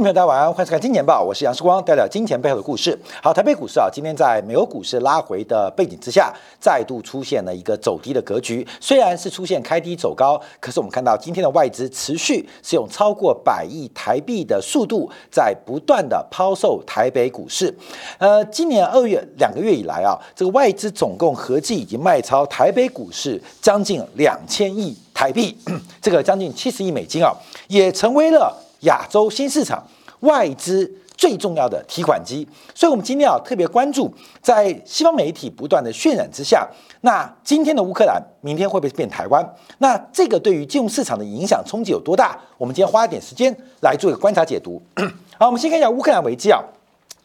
朋友大家晚安，欢迎收看《金钱报》，我是杨世光，带来金钱背后的故事。好，台北股市啊，今天在美国股市拉回的背景之下，再度出现了一个走低的格局。虽然是出现开低走高，可是我们看到今天的外资持续是用超过百亿台币的速度，在不断的抛售台北股市。呃，今年二月两个月以来啊，这个外资总共合计已经卖超台北股市将近两千亿台币，这个将近七十亿美金啊，也成为了。亚洲新市场外资最重要的提款机，所以我们今天要特别关注，在西方媒体不断的渲染之下，那今天的乌克兰，明天会不会变台湾？那这个对于金融市场的影响冲击有多大？我们今天花一点时间来做一个观察解读。好，我们先看一下乌克兰危机啊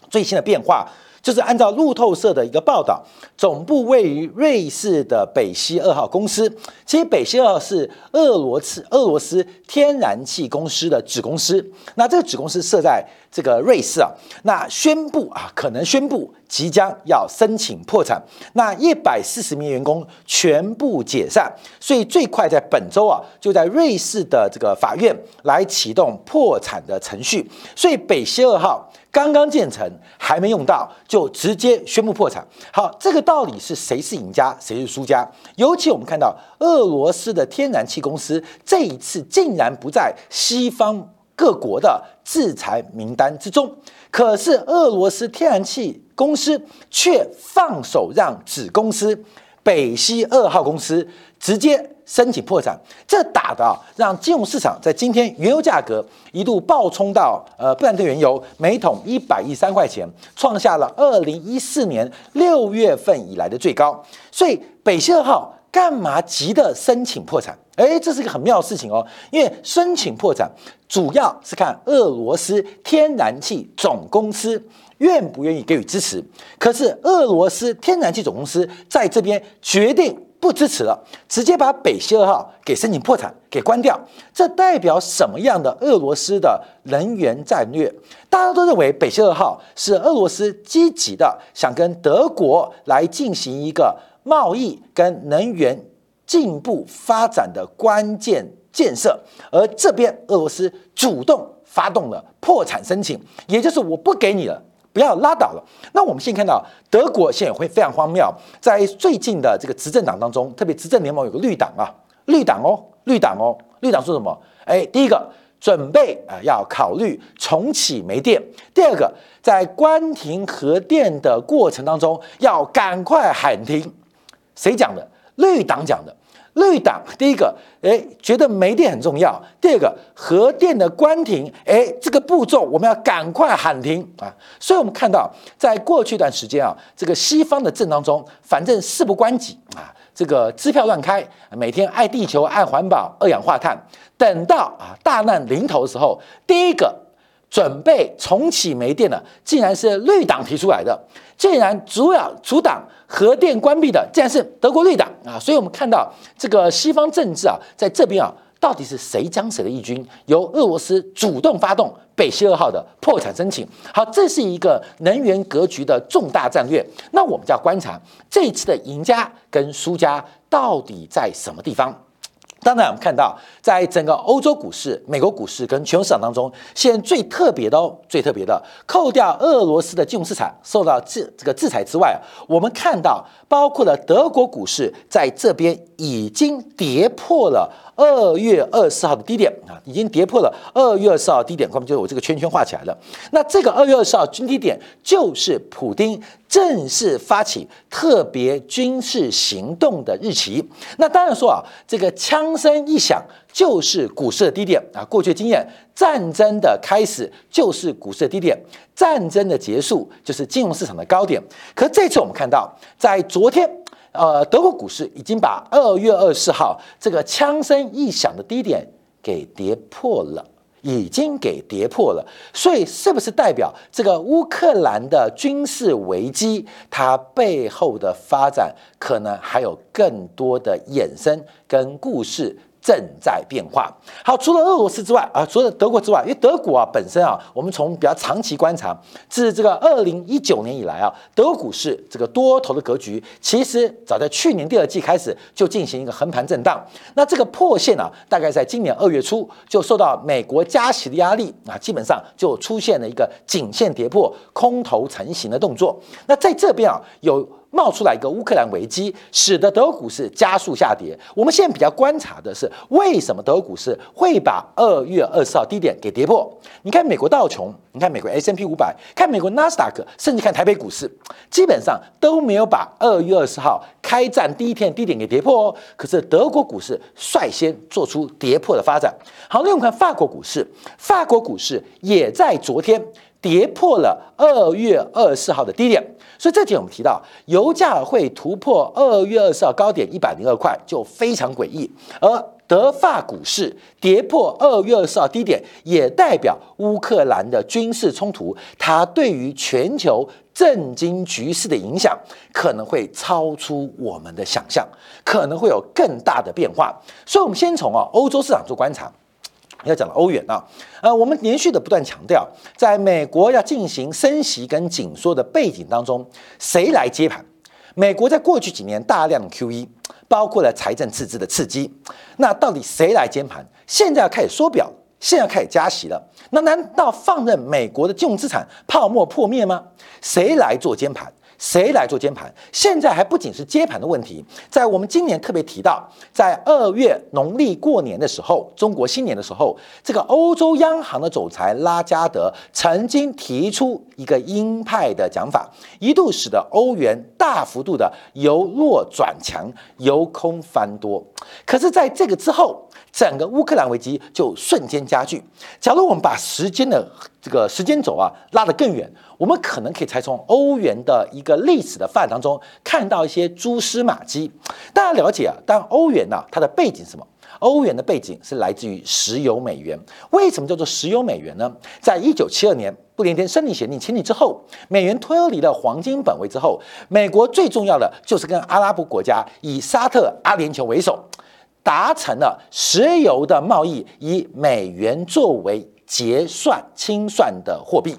最新的变化。就是按照路透社的一个报道，总部位于瑞士的北溪二号公司，其实北溪二号是俄罗斯俄罗斯天然气公司的子公司。那这个子公司设在这个瑞士啊，那宣布啊，可能宣布即将要申请破产，那一百四十名员工全部解散，所以最快在本周啊，就在瑞士的这个法院来启动破产的程序。所以北溪二号。刚刚建成，还没用到，就直接宣布破产。好，这个道理是谁是赢家，谁是输家？尤其我们看到俄罗斯的天然气公司这一次竟然不在西方各国的制裁名单之中，可是俄罗斯天然气公司却放手让子公司北溪二号公司直接。申请破产，这打的啊，让金融市场在今天原油价格一度暴冲到呃布兰特原油每桶一百一三块钱，创下了二零一四年六月份以来的最高。所以北溪二号干嘛急的申请破产？哎，这是一个很妙的事情哦，因为申请破产主要是看俄罗斯天然气总公司愿不愿意给予支持。可是俄罗斯天然气总公司在这边决定。不支持了，直接把北溪二号给申请破产，给关掉。这代表什么样的俄罗斯的能源战略？大家都认为北溪二号是俄罗斯积极的想跟德国来进行一个贸易跟能源进步发展的关键建设，而这边俄罗斯主动发动了破产申请，也就是我不给你了。不要拉倒了。那我们现在看到德国现在会非常荒谬，在最近的这个执政党当中，特别执政联盟有个绿党啊，绿党哦，绿党哦，绿党说什么？哎，第一个准备啊要考虑重启煤电；第二个，在关停核电的过程当中要赶快喊停。谁讲的？绿党讲的。绿党第一个，哎，觉得煤电很重要；第二个，核电的关停，哎，这个步骤我们要赶快喊停啊！所以，我们看到，在过去一段时间啊，这个西方的政当中，反正事不关己啊，这个支票乱开，每天爱地球、爱环保、二氧化碳，等到啊大难临头的时候，第一个。准备重启煤电的，竟然是绿党提出来的；竟然主要阻挡核电关闭的，竟然是德国绿党啊！所以，我们看到这个西方政治啊，在这边啊，到底是谁将谁的义军？由俄罗斯主动发动北溪二号的破产申请。好，这是一个能源格局的重大战略。那我们就要观察这一次的赢家跟输家到底在什么地方。当然，我们看到，在整个欧洲股市、美国股市跟全球市场当中，现在最特别的哦，最特别的，扣掉俄罗斯的金融市场受到制这个制裁之外，我们看到，包括了德国股市在这边已经跌破了。二月二十号的低点啊，已经跌破了二月二十号低点，后面就是我这个圈圈画起来了。那这个二月二十号均低点，就是普丁正式发起特别军事行动的日期。那当然说啊，这个枪声一响，就是股市的低点啊。过去经验，战争的开始就是股市的低点，战争的结束就是金融市场的高点。可这次我们看到，在昨天。呃，德国股市已经把二月二十四号这个枪声一响的低点给跌破了，已经给跌破了。所以，是不是代表这个乌克兰的军事危机，它背后的发展可能还有更多的衍生跟故事正在变化。好，除了俄罗斯之外啊，除了德国之外，因为德国啊本身啊，我们从比较长期观察，自这个二零一九年以来啊，德国股市这个多头的格局，其实早在去年第二季开始就进行一个横盘震荡。那这个破线啊，大概在今年二月初就受到美国加息的压力啊，基本上就出现了一个颈线跌破、空头成型的动作。那在这边啊，有。冒出来一个乌克兰危机，使得德股市加速下跌。我们现在比较观察的是，为什么德股市会把二月二十号低点给跌破？你看美国道琼，你看美国 S M P 五百，看美国纳斯达克，甚至看台北股市，基本上都没有把二月二十号开战第一天低点给跌破哦。可是德国股市率先做出跌破的发展。好，另外我们看法国股市，法国股市也在昨天。跌破了二月二十四号的低点，所以这节我们提到油价会突破二月二十号高点一百零二块，就非常诡异。而德法股市跌破二月二十号低点，也代表乌克兰的军事冲突，它对于全球震惊局势的影响可能会超出我们的想象，可能会有更大的变化。所以，我们先从啊欧洲市场做观察。要讲欧元啊，呃，我们连续的不断强调，在美国要进行升息跟紧缩的背景当中，谁来接盘？美国在过去几年大量的 QE，包括了财政赤字的刺激，那到底谁来接盘？现在要开始缩表，现在要开始加息了，那难道放任美国的金融资产泡沫破灭吗？谁来做监盘？谁来做接盘？现在还不仅是接盘的问题，在我们今年特别提到，在二月农历过年的时候，中国新年的时候，这个欧洲央行的总裁拉加德曾经提出一个鹰派的讲法，一度使得欧元大幅度的由弱转强，由空翻多。可是，在这个之后，整个乌克兰危机就瞬间加剧。假如我们把时间的这个时间轴啊拉得更远，我们可能可以才从欧元的一个历史的发展当中看到一些蛛丝马迹。大家了解啊，但欧元呢，它的背景是什么？欧元的背景是来自于石油美元。为什么叫做石油美元呢？在一九七二年布林天胜利协定签订之后，美元脱离了黄金本位之后，美国最重要的就是跟阿拉伯国家以沙特、阿联酋为首。达成了石油的贸易以美元作为结算清算的货币，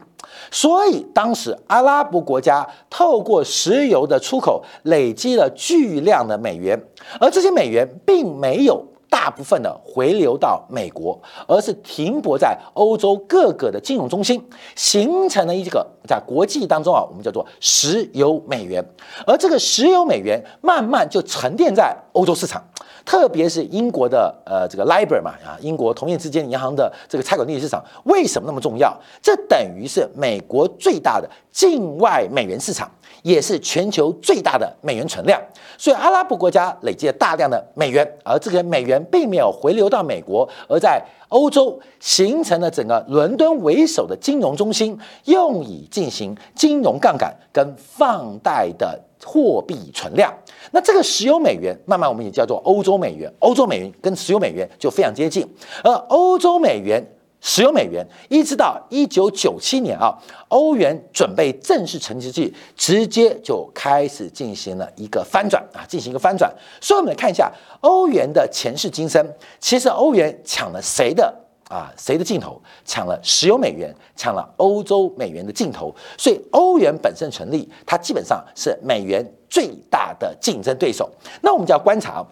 所以当时阿拉伯国家透过石油的出口累积了巨量的美元，而这些美元并没有大部分的回流到美国，而是停泊在欧洲各个的金融中心，形成了一个在国际当中啊，我们叫做石油美元，而这个石油美元慢慢就沉淀在欧洲市场。特别是英国的呃这个 LIBOR 嘛啊，英国同业之间银行的这个拆款利率市场为什么那么重要？这等于是美国最大的境外美元市场，也是全球最大的美元存量。所以阿拉伯国家累积了大量的美元，而这个美元并没有回流到美国，而在欧洲形成了整个伦敦为首的金融中心，用以进行金融杠杆跟放贷的。货币存量，那这个石油美元慢慢我们也叫做欧洲美元，欧洲美元跟石油美元就非常接近。而欧洲美元、石油美元，一直到一九九七年啊，欧元准备正式成之际，直接就开始进行了一个翻转啊，进行一个翻转。所以我们来看一下欧元的前世今生，其实欧元抢了谁的？啊，谁的镜头抢了石油美元，抢了欧洲美元的镜头，所以欧元本身成立，它基本上是美元最大的竞争对手。那我们就要观察。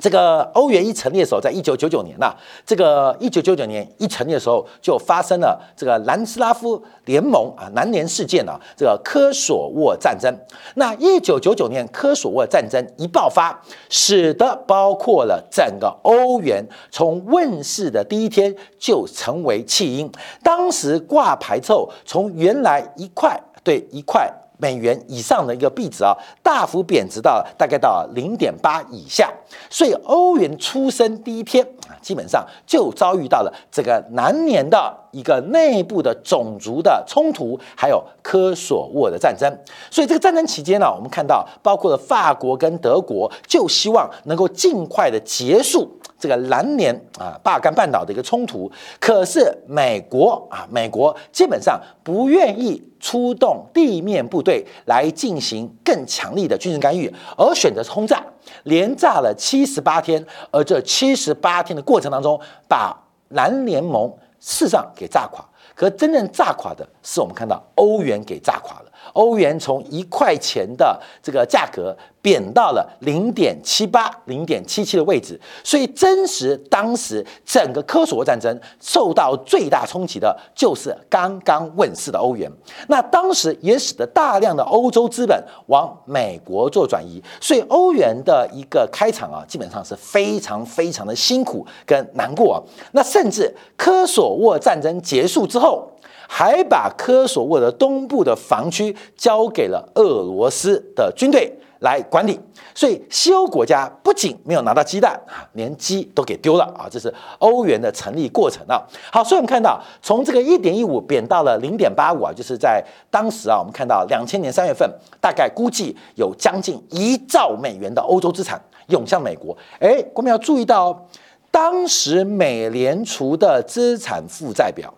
这个欧元一成立的时候，在一九九九年呐，这个一九九九年一成立的时候，就发生了这个南斯拉夫联盟啊南联事件啊，这个科索沃战争。那一九九九年科索沃战争一爆发，使得包括了整个欧元从问世的第一天就成为弃婴。当时挂牌之后，从原来一块对一块。美元以上的一个币值啊，大幅贬值到大概到零点八以下，所以欧元出生第一天啊，基本上就遭遇到了这个南年的一个内部的种族的冲突，还有科索沃的战争。所以这个战争期间呢，我们看到包括了法国跟德国，就希望能够尽快的结束。这个南联啊，巴尔干半岛的一个冲突，可是美国啊，美国基本上不愿意出动地面部队来进行更强力的军事干预，而选择轰炸。连炸了七十八天，而这七十八天的过程当中，把蓝联盟事实上给炸垮。可真正炸垮的是我们看到欧元给炸垮了。欧元从一块钱的这个价格贬到了零点七八、零点七七的位置，所以真实当时整个科索沃战争受到最大冲击的就是刚刚问世的欧元。那当时也使得大量的欧洲资本往美国做转移，所以欧元的一个开场啊，基本上是非常非常的辛苦跟难过啊。那甚至科索沃战争结束之后。还把科索沃的东部的防区交给了俄罗斯的军队来管理，所以西欧国家不仅没有拿到鸡蛋啊，连鸡都给丢了啊！这是欧元的成立过程啊。好，所以我们看到从这个一点一五贬到了零点八五啊，就是在当时啊，我们看到两千年三月份，大概估计有将近一兆美元的欧洲资产涌向美国。哎，我们要注意到，当时美联储的资产负债表。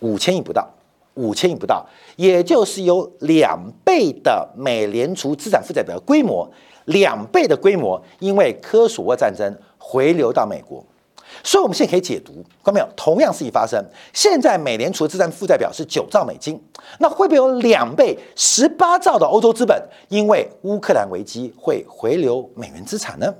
五千亿不到，五千亿不到，也就是有两倍的美联储资产负债表规模，两倍的规模，因为科索沃战争回流到美国，所以我们现在可以解读，看到没有？同样事情发生，现在美联储的资产负债表是九兆美金，那会不会有两倍十八兆的欧洲资本，因为乌克兰危机会回流美元资产呢？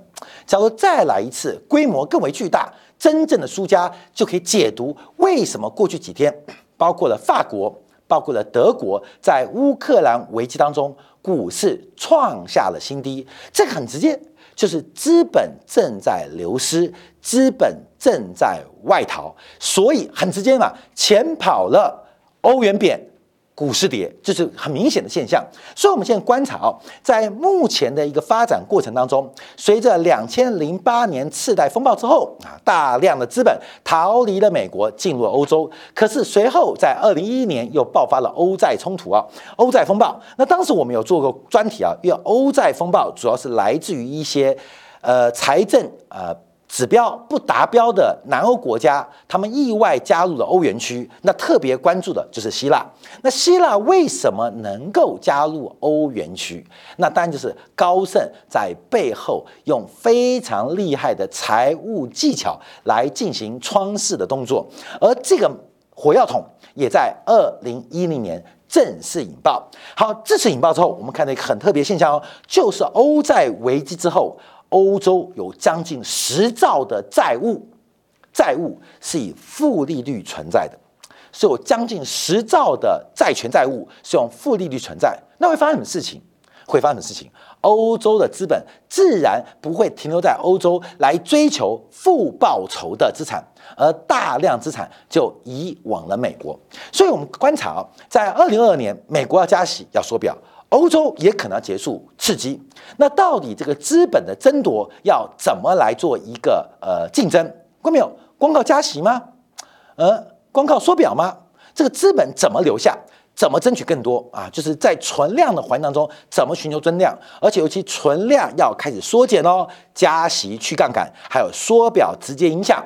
假如再来一次，规模更为巨大。真正的输家就可以解读为什么过去几天，包括了法国，包括了德国，在乌克兰危机当中，股市创下了新低。这个很直接，就是资本正在流失，资本正在外逃，所以很直接嘛，钱跑了，欧元贬。股市跌，这是很明显的现象。所以，我们现在观察哦，在目前的一个发展过程当中，随着两千零八年次贷风暴之后啊，大量的资本逃离了美国，进入了欧洲。可是随后在二零一一年又爆发了欧债冲突啊，欧债风暴。那当时我们有做过专题啊，因为欧债风暴主要是来自于一些呃财政呃。指标不达标的南欧国家，他们意外加入了欧元区。那特别关注的就是希腊。那希腊为什么能够加入欧元区？那当然就是高盛在背后用非常厉害的财务技巧来进行窗式的动作。而这个火药桶也在二零一零年正式引爆。好，这次引爆之后，我们看到一个很特别现象哦，就是欧债危机之后。欧洲有将近十兆的债务，债务是以负利率存在的，是有将近十兆的债权债务是用负利率存在。那会发生什么事情？会发生什么事情？欧洲的资本自然不会停留在欧洲来追求负报酬的资产，而大量资产就移往了美国。所以，我们观察啊，在二零二二年，美国要加息，要缩表。欧洲也可能要结束刺激，那到底这个资本的争夺要怎么来做一个呃竞争？关没有？光靠加息吗？呃，光靠缩表吗？这个资本怎么留下？怎么争取更多啊？就是在存量的环境当中，怎么寻求增量？而且尤其存量要开始缩减哦，加息去杠杆，还有缩表直接影响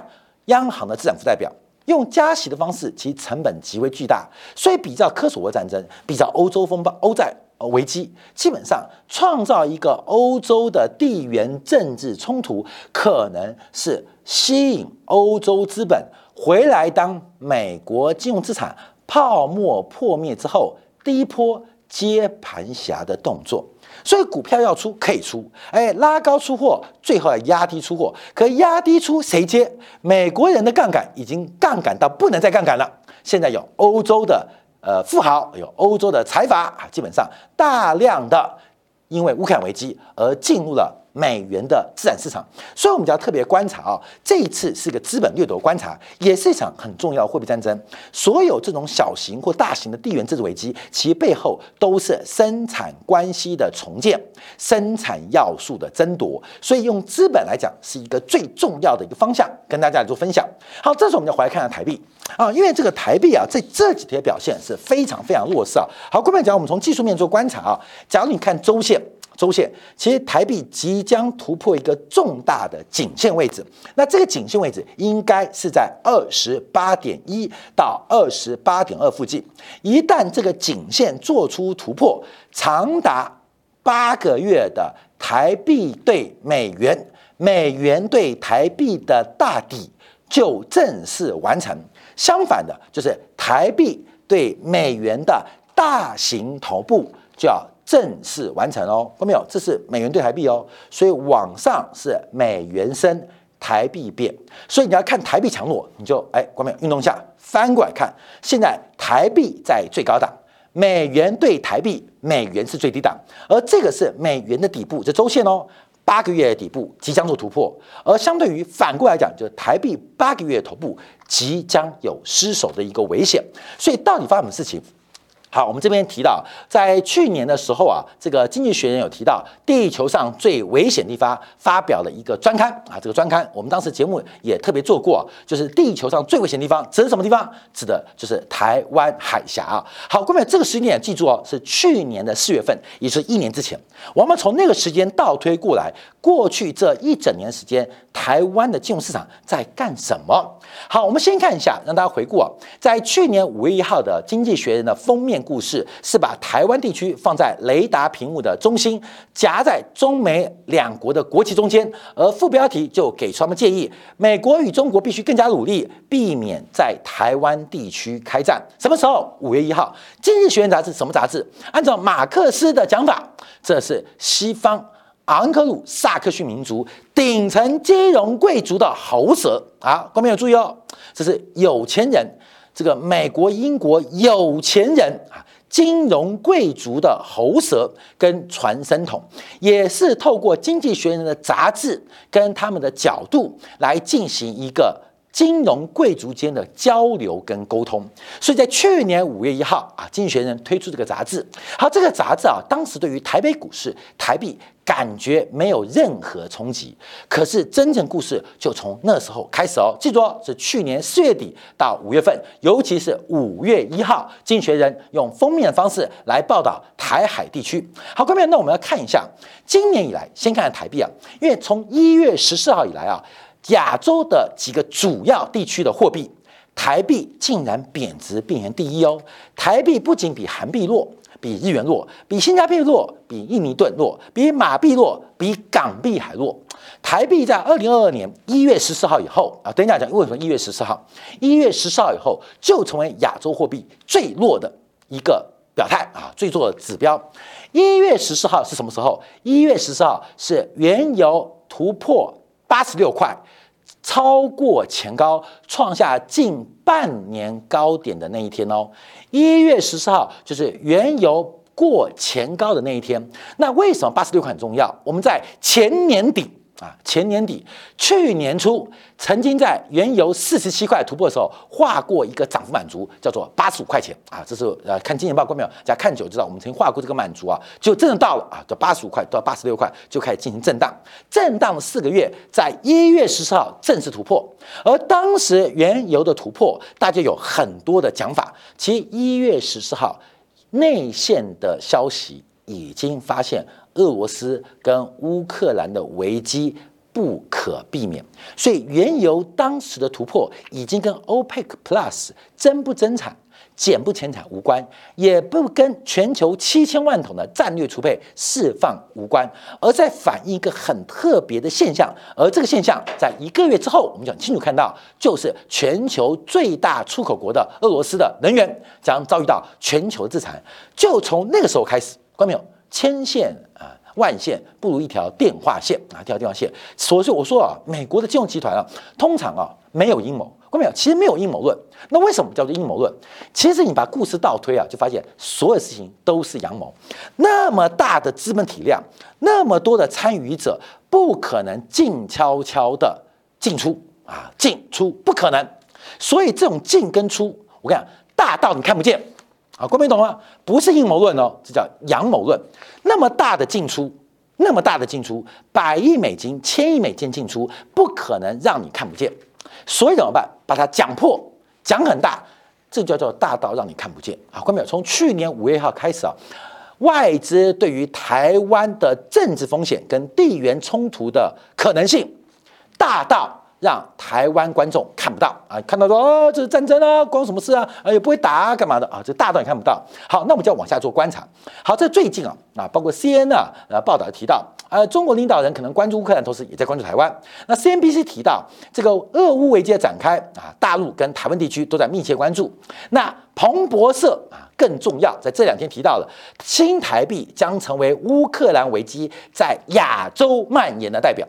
央行的资产负债表。用加息的方式，其成本极为巨大，所以比较科索沃战争，比较欧洲风暴、欧债。危机基本上创造一个欧洲的地缘政治冲突，可能是吸引欧洲资本回来。当美国金融资产泡沫破灭之后，第一波接盘侠的动作。所以股票要出可以出，哎，拉高出货，最后要压低出货。可压低出谁接？美国人的杠杆已经杠杆到不能再杠杆了。现在有欧洲的。呃，富豪有欧洲的财阀啊，基本上大量的因为乌克兰危机而进入了。美元的资产市场，所以我们就要特别观察啊，这一次是个资本掠夺观察，也是一场很重要的货币战争。所有这种小型或大型的地缘政治危机，其背后都是生产关系的重建、生产要素的争夺。所以用资本来讲，是一个最重要的一个方向，跟大家来做分享。好，这时候我们就回来看看台币啊，因为这个台币啊，在这几天表现是非常非常弱势啊。好，各位讲，我们从技术面做观察啊，假如你看周线。周线其实台币即将突破一个重大的颈线位置，那这个颈线位置应该是在二十八点一到二十八点二附近。一旦这个颈线做出突破，长达八个月的台币对美元，美元对台币的大底就正式完成。相反的，就是台币对美元的大型头部就要正式完成哦。看到没有？这是美元对台币哦，所以往上是美元升，台币变。所以你要看台币强弱，你就哎，看到没有？运动一下翻过来看，现在台币在最高档。美元对台币，美元是最低档，而这个是美元的底部，这周线哦，八个月的底部即将做突破，而相对于反过来讲，就是台币八个月头部即将有失守的一个危险，所以到底发生什么事情？好，我们这边提到，在去年的时候啊，这个经济学人有提到地球上最危险地方，发表了一个专刊啊。这个专刊我们当时节目也特别做过，就是地球上最危险地方指的什么地方？指的就是台湾海峡啊。好，各位这个时间点记住哦，是去年的四月份，也是一年之前。我们从那个时间倒推过来，过去这一整年时间，台湾的金融市场在干什么？好，我们先看一下，让大家回顾啊，在去年五月一号的《经济学人》的封面。故事是把台湾地区放在雷达屏幕的中心，夹在中美两国的国旗中间，而副标题就给出他们建议：美国与中国必须更加努力，避免在台湾地区开战。什么时候？五月一号，《今日学人》杂志什么杂志？按照马克思的讲法，这是西方昂克鲁萨克逊民族顶层金融贵族的喉舌啊！观众朋友注意哦，这是有钱人。这个美国、英国有钱人啊，金融贵族的喉舌跟传声筒，也是透过《经济学人》的杂志跟他们的角度来进行一个。金融贵族间的交流跟沟通，所以在去年五月一号啊，经济学人推出这个杂志。好，这个杂志啊，当时对于台北股市、台币感觉没有任何冲击。可是真正故事就从那时候开始哦，记住哦，是去年四月底到五月份，尤其是五月一号，经济学人用封面的方式来报道台海地区。好，各位，那我们要看一下今年以来，先看看台币啊，因为从一月十四号以来啊。亚洲的几个主要地区的货币，台币竟然贬值，并排第一哦。台币不仅比韩币弱，比日元弱，比新加坡弱，比印尼盾弱，比马币弱，比港币还弱。台币在二零二二年一月十四号以后啊，等一下讲为什么一月十四号？一月十四号以后就成为亚洲货币最弱的一个表态啊，最弱的指标。一月十四号是什么时候？一月十四号是原油突破。八十六块，超过前高，创下近半年高点的那一天哦。一月十四号就是原油过前高的那一天。那为什么八十六块很重要？我们在前年底。啊，前年底、去年初，曾经在原油四十七块突破的时候，画过一个涨幅满足，叫做八十五块钱啊。这是呃，看今年报过没有？大家看久知道，我们曾经画过这个满足啊，就真的到了啊，到八十五块到八十六块就开始进行震荡，震荡四个月，在一月十四号正式突破。而当时原油的突破，大家有很多的讲法。其实一月十四号内线的消息已经发现。俄罗斯跟乌克兰的危机不可避免，所以原油当时的突破已经跟 OPEC Plus 增不增产、减不减产无关，也不跟全球七千万桶的战略储备释放无关，而在反映一个很特别的现象。而这个现象在一个月之后，我们讲清楚看到，就是全球最大出口国的俄罗斯的能源将遭遇到全球制裁。就从那个时候开始，关没有？千线啊，万线不如一条电话线啊，一条电话线。所以我说啊，美国的金融集团啊，通常啊没有阴谋，看没有？其实没有阴谋论。那为什么叫做阴谋论？其实你把故事倒推啊，就发现所有事情都是阳谋。那么大的资本体量，那么多的参与者，不可能静悄悄的进出啊，进出不可能。所以这种进跟出，我跟你讲，大到你看不见。啊，各位懂吗？不是阴谋论哦，这叫阳谋论。那么大的进出，那么大的进出，百亿美金、千亿美金进出，不可能让你看不见。所以怎么办？把它讲破，讲很大，这叫做大到让你看不见。啊，各位从去年五月一号开始啊，外资对于台湾的政治风险跟地缘冲突的可能性，大到。让台湾观众看不到啊，看到说哦，这是战争啊，关什么事啊？啊，也不会打啊，干嘛的啊？这大段也看不到。好，那我们就要往下做观察。好，这最近啊，啊，包括 C N 啊，呃，报道提到呃，中国领导人可能关注乌克兰，同时也在关注台湾。那 CNBC 提到这个俄乌危机的展开啊，大陆跟台湾地区都在密切关注。那彭博社啊更重要，在这两天提到了新台币将成为乌克兰危机在亚洲蔓延的代表。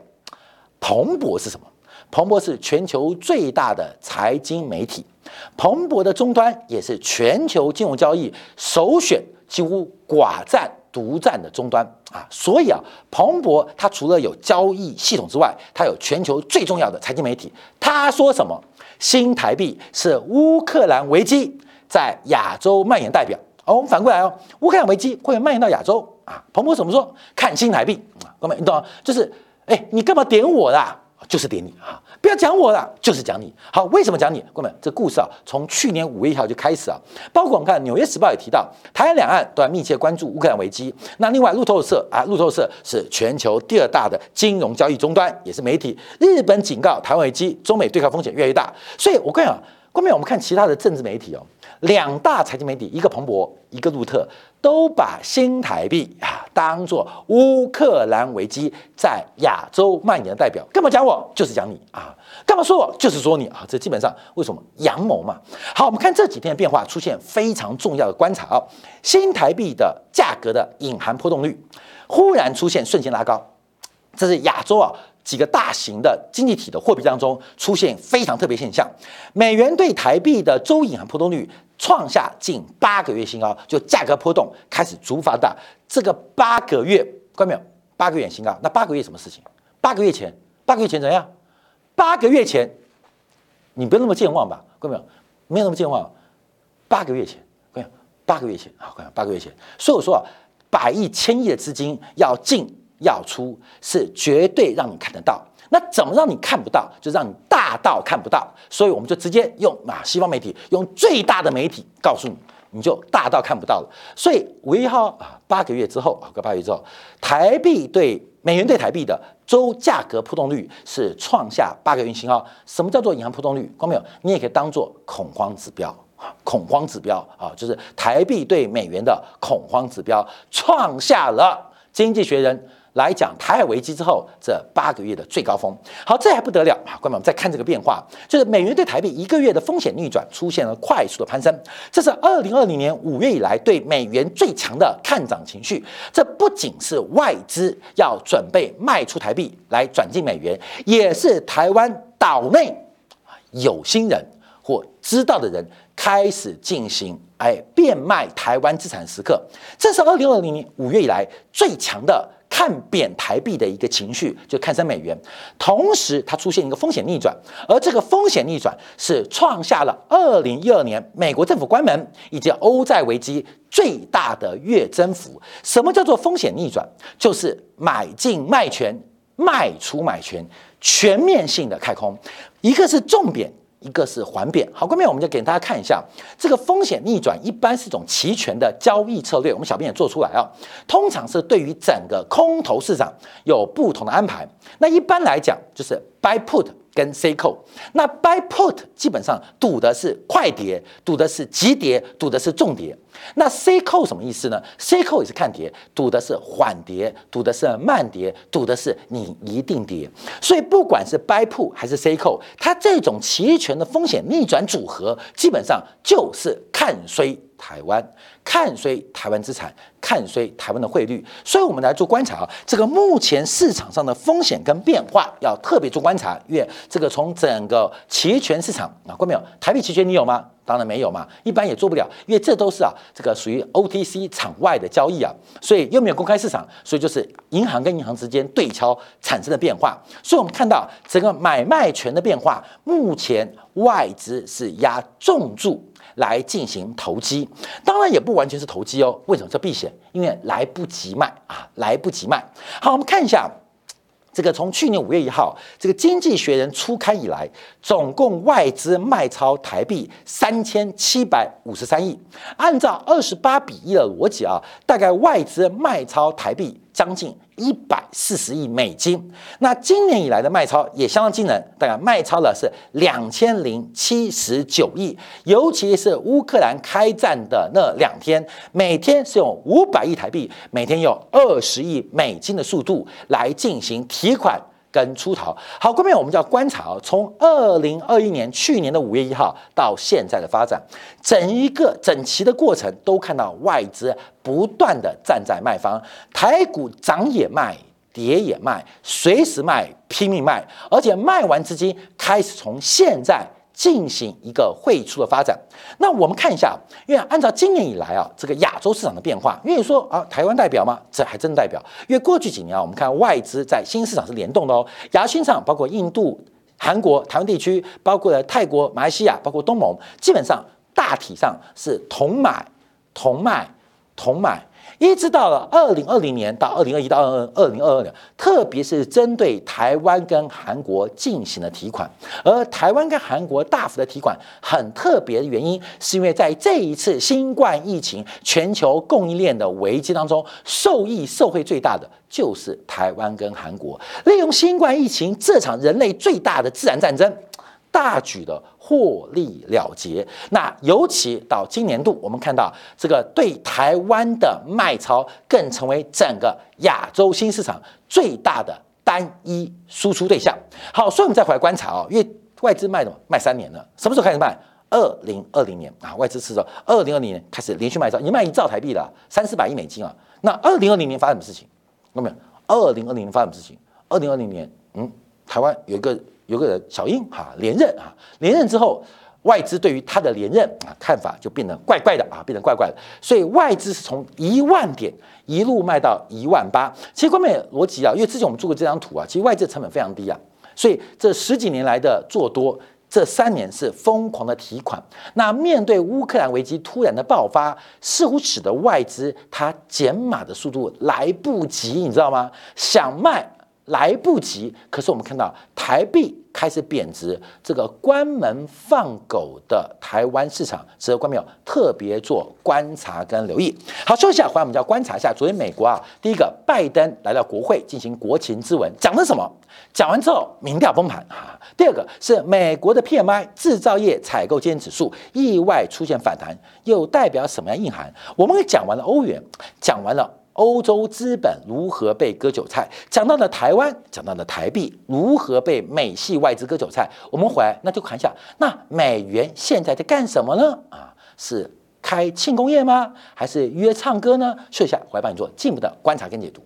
彭博是什么？彭博是全球最大的财经媒体，彭博的终端也是全球金融交易首选，几乎寡占独占的终端啊。所以啊，彭博它除了有交易系统之外，它有全球最重要的财经媒体。他说什么？新台币是乌克兰危机在亚洲蔓延代表。哦，我们反过来哦，乌克兰危机会蔓延到亚洲啊？彭博怎么说？看新台币啊，各位你懂？就是，哎，你干嘛点我啦？就是点你啊！不要讲我了，就是讲你。好，为什么讲你？哥们，这故事啊，从去年五月一号就开始啊。包括我们看《纽约时报》也提到，台湾两岸都在密切关注乌克兰危机。那另外，路透社啊，路透社是全球第二大的金融交易终端，也是媒体。日本警告台湾危机，中美对抗风险越来越大。所以我跟你讲，后面我们看其他的政治媒体哦。两大财经媒体，一个彭博，一个路特，都把新台币啊当做乌克兰危机在亚洲蔓延的代表。干嘛讲我？就是讲你啊！干嘛说我？就是说你啊！这基本上为什么阳谋嘛？好，我们看这几天的变化，出现非常重要的观察啊！新台币的价格的隐含波动率忽然出现瞬间拉高，这是亚洲啊。几个大型的经济体的货币当中出现非常特别现象，美元对台币的周隐含波动率创下近八个月新高，就价格波动开始逐发大。这个八个月，看到没有？八个月新高，那八个月什么事情？八个月前，八个月前怎样？八个月前，你不要那么健忘吧？看到没有？没有那么健忘。八个月前，看到八个月前啊，看到八个月前。所以我说啊，百亿、千亿的资金要进。要出是绝对让你看得到，那怎么让你看不到？就让你大到看不到。所以我们就直接用啊，西方媒体用最大的媒体告诉你，你就大到看不到了。所以五一号啊，八个月之后啊，个八月之后，台币对美元对台币的周价格波动率是创下八个月新高。什么叫做银行波动率？看到没有？你也可以当做恐慌指标，恐慌指标啊，就是台币对美元的恐慌指标创下了经济学人。来讲台海危机之后这八个月的最高峰，好，这还不得了啊！观众们再看这个变化，就是美元对台币一个月的风险逆转出现了快速的攀升，这是二零二零年五月以来对美元最强的看涨情绪。这不仅是外资要准备卖出台币来转进美元，也是台湾岛内有心人或知道的人开始进行哎变卖台湾资产时刻。这是二零二零年五月以来最强的。看贬台币的一个情绪，就看升美元，同时它出现一个风险逆转，而这个风险逆转是创下了二零一二年美国政府关门以及欧债危机最大的月增幅。什么叫做风险逆转？就是买进卖权，卖出买权，全面性的开空，一个是重贬。一个是缓贬，好，后面我们就给大家看一下这个风险逆转，一般是一种期权的交易策略，我们小编也做出来啊，通常是对于整个空头市场有不同的安排。那一般来讲就是 buy put。跟 C 扣，那 Buy Put 基本上赌的是快跌，赌的是急跌，赌的是重跌。那 C 扣什么意思呢？C 扣也是看跌，赌的是缓跌，赌的是慢跌，赌的是你一定跌。所以不管是 buy p 还是 C 扣，它这种期权的风险逆转组合，基本上就是看衰台湾。看衰台湾资产，看衰台湾的汇率，所以我们来做观察啊。这个目前市场上的风险跟变化要特别做观察，因为这个从整个期权市场啊，过没有？台币期权你有吗？当然没有嘛，一般也做不了，因为这都是啊，这个属于 OTC 场外的交易啊，所以又没有公开市场，所以就是银行跟银行之间对敲产生的变化。所以我们看到整个买卖权的变化，目前外资是压重注。来进行投机，当然也不完全是投机哦。为什么叫避险？因为来不及卖啊，来不及卖。好，我们看一下这个从去年五月一号这个《经济学人》初刊以来，总共外资卖超台币三千七百五十三亿。按照二十八比一的逻辑啊，大概外资卖超台币将近一百四十亿美金。那今年以来的卖超也相当惊人，大概卖超了是两千零七十九亿。尤其是乌克兰开战的那两天，每天是用五百亿台币，每天有二十亿美金的速度来进行提款。跟出逃，好，后面我们就要观察哦，从二零二一年去年的五月一号到现在的发展，整一个整齐的过程都看到外资不断的站在卖方，台股涨也卖，跌也卖，随时卖，拼命卖，而且卖完资金开始从现在。进行一个汇出的发展，那我们看一下，因为按照今年以来啊，这个亚洲市场的变化，因为说啊，台湾代表吗？这还真代表，因为过去几年啊，我们看外资在新市场是联动的哦，亚新市场包括印度、韩国、台湾地区，包括了泰国、马来西亚，包括东盟，基本上大体上是同买、同卖、同买。一直到了二零二零年到二零二一到二二零二二年，特别是针对台湾跟韩国进行了提款，而台湾跟韩国大幅的提款，很特别的原因，是因为在这一次新冠疫情全球供应链的危机当中，受益受惠最大的就是台湾跟韩国，利用新冠疫情这场人类最大的自然战争。大举的获利了结，那尤其到今年度，我们看到这个对台湾的卖超更成为整个亚洲新市场最大的单一输出对象。好，所以我们再回来观察哦，因为外资卖的卖三年了，什么时候开始卖？二零二零年啊，外资是说二零二零年开始连续卖超，已经卖一兆台币了，三四百亿美金啊。那二零二零年发生什么事情？有没有？二零二零年发生什么事情？二零二零年，嗯，台湾有一个。有个人小英哈连任啊，连任之后，外资对于他的连任啊看法就变得怪怪的啊，变得怪怪的。所以外资是从一万点一路卖到一万八。其实关键逻辑啊，因为之前我们做过这张图啊，其实外资成本非常低啊，所以这十几年来的做多，这三年是疯狂的提款。那面对乌克兰危机突然的爆发，似乎使得外资它减码的速度来不及，你知道吗？想卖来不及。可是我们看到台币。开始贬值，这个关门放狗的台湾市场，值得观众特别做观察跟留意。好，休息一下，回来我们就要观察一下昨天美国啊，第一个拜登来到国会进行国情咨文，讲的什么？讲完之后民调崩盘啊。第二个是美国的 PMI 制造业采购经理指数意外出现反弹，又代表什么样硬涵？我们讲完了欧元，讲完了。欧洲资本如何被割韭菜？讲到了台湾，讲到了台币如何被美系外资割韭菜？我们回来那就看一下，那美元现在在干什么呢？啊，是开庆功宴吗？还是约唱歌呢？试一下，回来帮你做进一步的观察跟解读。